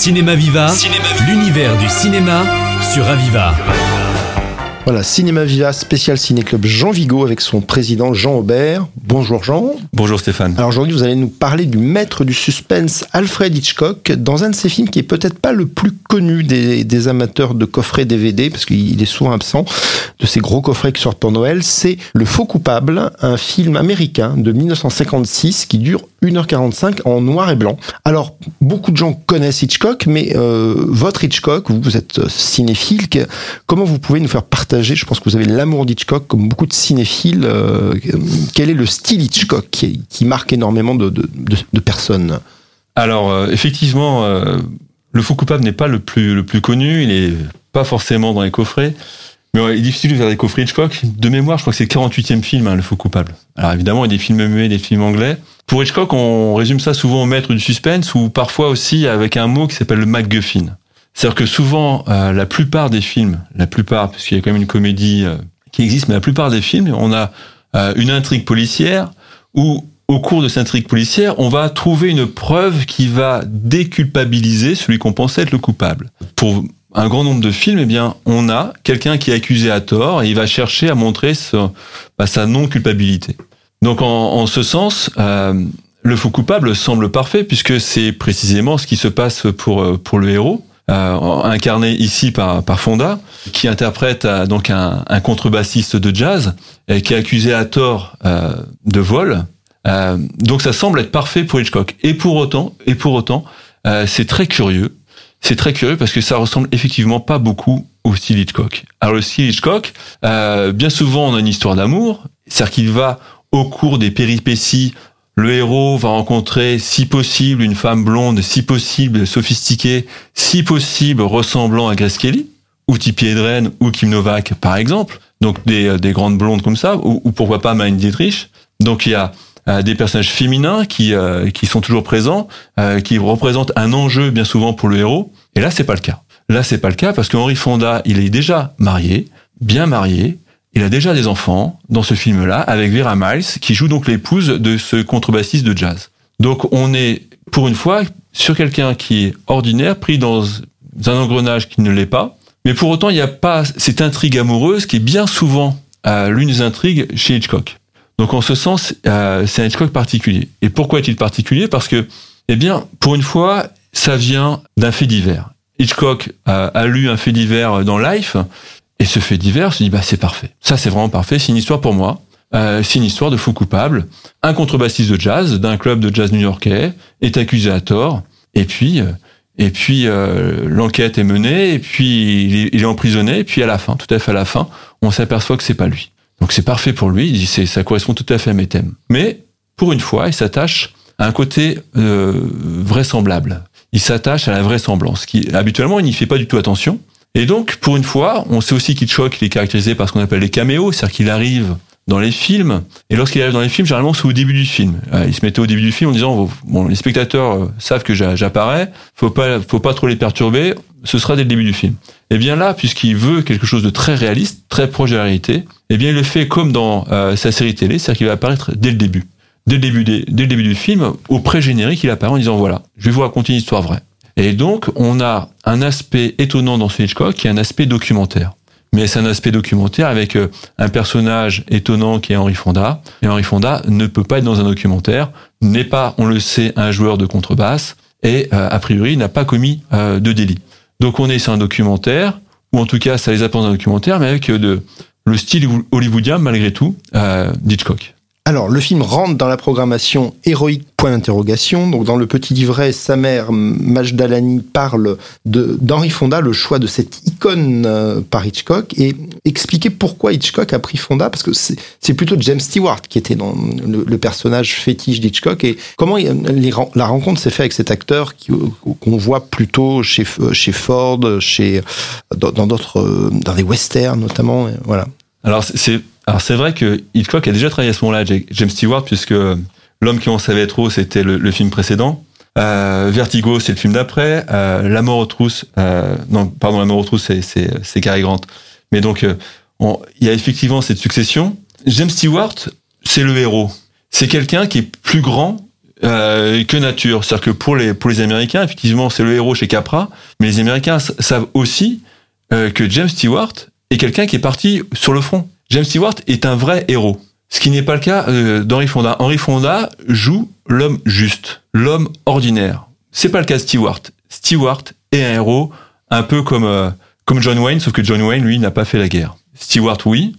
Cinéma Viva, l'univers du cinéma sur Aviva. Voilà, Cinéma Viva, spécial ciné-club Jean Vigo avec son président Jean Aubert. Bonjour Jean. Bonjour Stéphane. Alors aujourd'hui, vous allez nous parler du maître du suspense Alfred Hitchcock dans un de ses films qui est peut-être pas le plus connu des, amateurs de coffrets DVD parce qu'il est souvent absent de ces gros coffrets qui sortent pour Noël. C'est Le Faux Coupable, un film américain de 1956 qui dure 1h45 en noir et blanc. Alors, beaucoup de gens connaissent Hitchcock, mais euh, votre Hitchcock, vous, vous êtes cinéphile, comment vous pouvez nous faire partager, je pense que vous avez l'amour d'Hitchcock comme beaucoup de cinéphiles, euh, quel est le style Hitchcock qui, marque énormément de, personnes? Alors, euh, effectivement, Le Faux Coupable n'est pas le plus, le plus connu, il n'est pas forcément dans les coffrets. Mais il est difficile de faire des coffrets Hitchcock. De mémoire, je crois que c'est le 48e film, hein, Le Faux Coupable. Alors évidemment, il y a des films muets, des films anglais. Pour Hitchcock, on résume ça souvent au maître du suspense ou parfois aussi avec un mot qui s'appelle le MacGuffin. C'est-à-dire que souvent, euh, la plupart des films, la plupart, parce qu'il y a quand même une comédie euh, qui existe, mais la plupart des films, on a euh, une intrigue policière où au cours de cette intrigue policière, on va trouver une preuve qui va déculpabiliser celui qu'on pensait être le coupable. Pour un grand nombre de films, eh bien, on a quelqu'un qui est accusé à tort et il va chercher à montrer bah, sa non-culpabilité. Donc, en, ce sens, euh, le faux coupable semble parfait puisque c'est précisément ce qui se passe pour euh, pour le héros. Euh, incarné ici par, par Fonda, qui interprète donc un, un, contrebassiste de jazz et qui est accusé à tort de vol. donc ça semble être parfait pour Hitchcock. Et pour autant, et pour autant, c'est très curieux c'est très curieux parce que ça ressemble effectivement pas beaucoup au style Hitchcock. Alors le style Hitchcock, euh, bien souvent on a une histoire d'amour, c'est-à-dire qu'il va au cours des péripéties, le héros va rencontrer si possible une femme blonde, si possible sophistiquée, si possible ressemblant à Grace Kelly, ou Tippi Hedren, ou Kim Novak par exemple, donc des, euh, des grandes blondes comme ça, ou, ou pourquoi pas Marine Dietrich. Donc il y a des personnages féminins qui euh, qui sont toujours présents, euh, qui représentent un enjeu bien souvent pour le héros. Et là, c'est pas le cas. Là, c'est pas le cas parce qu'Henri Fonda, il est déjà marié, bien marié. Il a déjà des enfants dans ce film-là avec Vera Miles qui joue donc l'épouse de ce contrebassiste de jazz. Donc on est pour une fois sur quelqu'un qui est ordinaire, pris dans un engrenage qui ne l'est pas. Mais pour autant, il n'y a pas cette intrigue amoureuse qui est bien souvent l'une des intrigues chez Hitchcock. Donc en ce sens, euh, c'est un Hitchcock particulier. Et pourquoi est-il particulier? Parce que, eh bien, pour une fois, ça vient d'un fait divers. Hitchcock a, lu un fait divers dans Life, et ce fait divers se dit, bah c'est parfait. Ça, c'est vraiment parfait. C'est une histoire pour moi. Euh, c'est une histoire de faux coupable. Un contrebassiste de jazz d'un club de jazz new-yorkais est accusé à tort, et puis. Euh, et puis l'enquête est menée, et puis il est, il est emprisonné, et puis à la fin, tout à fait à la fin, on s'aperçoit que c'est pas lui. Donc c'est parfait pour lui, il dit c'est ça correspond tout à fait à mes thèmes. Mais pour une fois, il s'attache à un côté euh, vraisemblable. Il s'attache à la vraisemblance, qui habituellement il n'y fait pas du tout attention. Et donc pour une fois, on sait aussi qu'Hitchcock il est caractérisé par ce qu'on appelle les caméos, c'est-à-dire qu'il arrive dans les films. Et lorsqu'il arrive dans les films, généralement, c'est au début du film. Euh, il se mettait au début du film en disant, bon, les spectateurs euh, savent que j'apparais, faut pas, faut pas trop les perturber, ce sera dès le début du film. Et bien là, puisqu'il veut quelque chose de très réaliste, très proche de la réalité, eh bien il le fait comme dans euh, sa série télé, c'est-à-dire qu'il va apparaître dès le début. Dès le début, du film, au pré-générique, il apparaît en disant voilà, je vais vous raconter une histoire vraie. Et donc, on a un aspect étonnant dans ce Hitchcock qui est un aspect documentaire mais c'est un aspect documentaire avec euh, un personnage étonnant qui est Henri Fonda. Et Henri Fonda ne peut pas être dans un documentaire, n'est pas, on le sait, un joueur de contrebasse, et euh, a priori n'a pas commis de délit. Donc on est sur un documentaire, ou en tout cas ça les apporte un documentaire, mais avec de, le style hollywoodien malgré tout d'Hitchcock. Alors, le film rentre dans la programmation héroïque point d'interrogation. Donc, dans le petit livret, sa mère, Majdalani, parle d'Henri Fonda, le choix de cette icône euh, par Hitchcock, et expliquer pourquoi Hitchcock a pris Fonda, parce que c'est plutôt James Stewart qui était dans le, personnage fétiche d'Hitchcock, et comment la rencontre s'est faite avec cet acteur qu'on voit plutôt chez, chez Ford, chez, dans d'autres, dans des westerns notamment, voilà. Alors, c'est alors c'est vrai que Hitchcock a déjà travaillé à ce moment-là James Stewart, puisque L'homme qui en savait trop, c'était le, film précédent. Euh, Vertigo, c'est le film d'après. Euh, La mort aux trousses, euh, non, pardon, La mort aux trousses, c'est Cary Grant. Mais donc, euh, il y a effectivement cette succession. James Stewart, c'est le héros. C'est quelqu'un qui est plus grand euh, que nature. C'est-à-dire que pour les, pour les Américains, effectivement, c'est le héros chez Capra, mais les Américains savent aussi euh, que James Stewart est quelqu'un qui est parti sur le front. James Stewart est un vrai héros. Ce qui n'est pas le cas euh, d'Henry Fonda. Henry Fonda joue l'homme juste, l'homme ordinaire. C'est pas le cas de Stewart. Stewart est un héros, un peu comme euh, comme John Wayne, sauf que John Wayne, lui, n'a pas fait la guerre. Stewart, oui.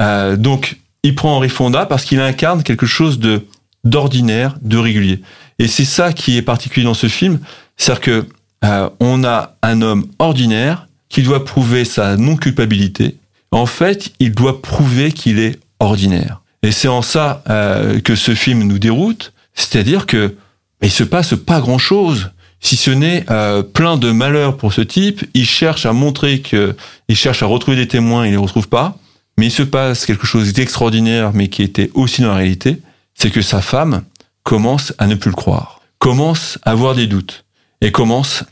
Euh, donc, il prend Henry Fonda parce qu'il incarne quelque chose de d'ordinaire, de régulier. Et c'est ça qui est particulier dans ce film, c'est-à-dire que euh, on a un homme ordinaire qui doit prouver sa non culpabilité. En fait, il doit prouver qu'il est ordinaire. Et c'est en ça euh, que ce film nous déroute, c'est-à-dire que il se passe pas grand-chose, si ce n'est euh, plein de malheurs pour ce type. Il cherche à montrer que, il cherche à retrouver des témoins, il les retrouve pas. Mais il se passe quelque chose d'extraordinaire, mais qui était aussi dans la réalité, c'est que sa femme commence à ne plus le croire, commence à avoir des doutes et commence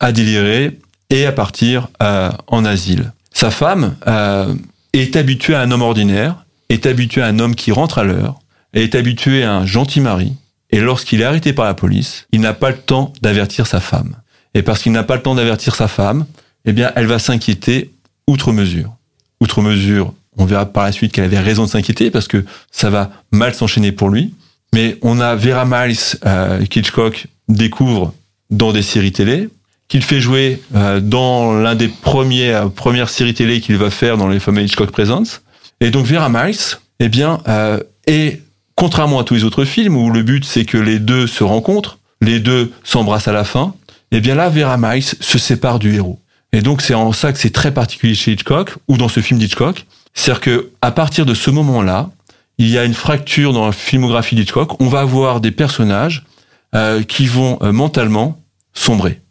à délirer et à partir euh, en asile. Sa femme euh, est habituée à un homme ordinaire, est habitué à un homme qui rentre à l'heure, est habitué à un gentil mari, et lorsqu'il est arrêté par la police, il n'a pas le temps d'avertir sa femme. Et parce qu'il n'a pas le temps d'avertir sa femme, eh bien, elle va s'inquiéter outre mesure. Outre mesure, on verra par la suite qu'elle avait raison de s'inquiéter parce que ça va mal s'enchaîner pour lui. Mais on a Vera Miles, euh, découvre dans des séries télé, qu'il fait jouer euh, dans l'un des premiers, euh, premières séries télé qu'il va faire dans les fameux Hitchcock Presents. Et donc Vera Miles, eh bien, euh, est contrairement à tous les autres films où le but c'est que les deux se rencontrent, les deux s'embrassent à la fin, eh bien là Vera Miles se sépare du héros. Et donc c'est en ça que c'est très particulier chez Hitchcock ou dans ce film d'Hitchcock, c'est-à-dire que à partir de ce moment-là, il y a une fracture dans la filmographie d'Hitchcock. On va avoir des personnages euh, qui vont euh, mentalement sombrer.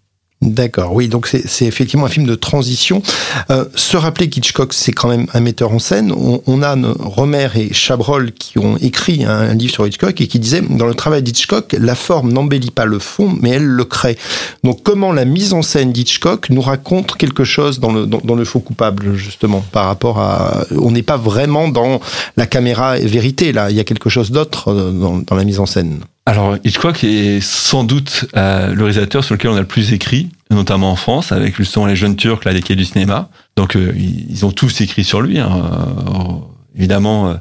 D'accord, oui, donc c'est effectivement un film de transition. Euh, se rappeler qu'Hitchcock, c'est quand même un metteur en scène. On, on a Romer et Chabrol qui ont écrit un, livre sur Hitchcock et qui disaient, dans le travail d'Hitchcock, la forme n'embellit pas le fond, mais elle le crée. Donc comment la mise en scène d'Hitchcock nous raconte quelque chose dans le, dans, le faux coupable, justement, par rapport à... On n'est pas vraiment dans la caméra vérité, là, il y a quelque chose d'autre euh, dans, dans la mise en scène. Alors Hitchcock est sans doute euh, le réalisateur sur lequel on a le plus écrit, notamment en France, avec justement les jeunes Turcs, là, des quais du cinéma. Donc euh, ils ont tous écrit sur lui, hein. euh, évidemment, euh,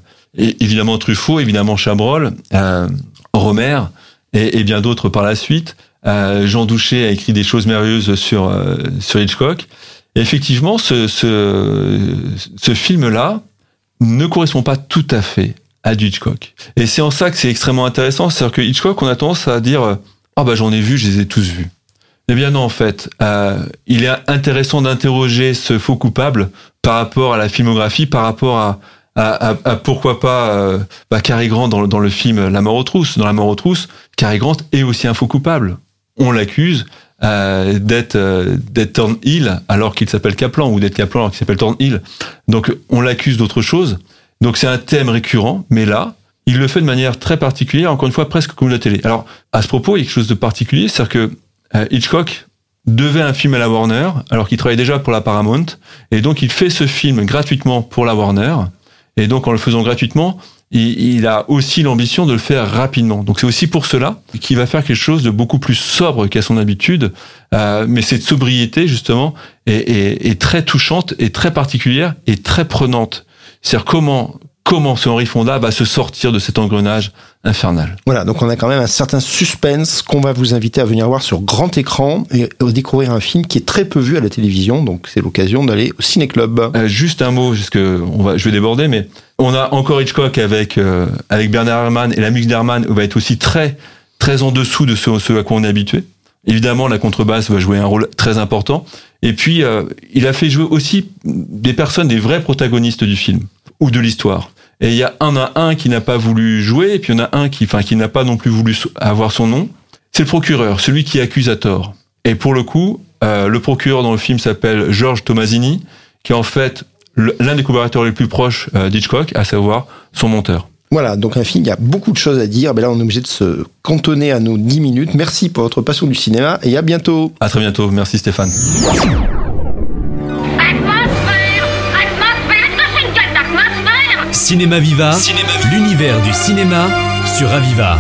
évidemment Truffaut, évidemment Chabrol, euh, Romer et, et bien d'autres par la suite. Jean Douché a écrit des choses merveilleuses sur sur Hitchcock. Effectivement, ce, ce, ce film-là ne correspond pas tout à fait à du Hitchcock. Et c'est en ça que c'est extrêmement intéressant, c'est-à-dire que Hitchcock, on a tendance à dire ah oh bah j'en ai vu, je les ai tous vus. Eh bien non, en fait, euh, il est intéressant d'interroger ce faux coupable par rapport à la filmographie, par rapport à, à, à, pourquoi pas euh, bah, Cary Grant dans, dans, le film La mort aux trousses. Dans La mort aux trousses, Cary Grant est aussi un faux coupable. On l'accuse euh, d'être euh, d'être Thornhill alors qu'il s'appelle Kaplan ou d'être Kaplan alors qu'il s'appelle Thornhill. Donc on l'accuse d'autre chose. Donc c'est un thème récurrent, mais là, il le fait de manière très particulière, encore une fois presque comme la télé. Alors à ce propos, il y a quelque chose de particulier, c'est-à-dire que euh, Hitchcock devait un film à la Warner, alors qu'il travaillait déjà pour la Paramount, et donc il fait ce film gratuitement pour la Warner, et donc en le faisant gratuitement, il, il a aussi l'ambition de le faire rapidement. Donc c'est aussi pour cela qu'il va faire quelque chose de beaucoup plus sobre qu'à son habitude, euh, mais cette sobriété justement est, est, est très touchante, et très particulière, et très prenante. C'est-à-dire comment comment ce Henri Fonda va se sortir de cet engrenage infernal. Voilà, donc on a quand même un certain suspense qu'on va vous inviter à venir voir sur grand écran et découvrir un film qui est très peu vu à la télévision, donc c'est l'occasion d'aller au ciné-club. Euh, juste un mot, parce que on va, je vais déborder, mais on a encore Hitchcock avec euh, avec Bernard Herrmann et la musique d'Herrmann va être aussi très très en dessous de ce, ce à quoi on est habitué. Évidemment, la contrebasse va jouer un rôle très important. Et puis, euh, il a fait jouer aussi des personnes, des vrais protagonistes du film ou de l'histoire. Et il y a un à un qui n'a pas voulu jouer, et puis il y en a un qui, enfin, qui n'a pas non plus voulu avoir son nom. C'est le procureur, celui qui accuse à tort. Et pour le coup, euh, le procureur dans le film s'appelle Georges Tomasini, qui est en fait l'un des collaborateurs les plus proches euh, d'Hitchcock, à savoir son monteur. Voilà, donc un film, il y a beaucoup de choses à dire, mais là on est obligé de se cantonner à nos 10 minutes. Merci pour votre passion du cinéma et à bientôt. À très bientôt, merci Stéphane. Cinéma Viva, l'univers du cinéma sur Aviva.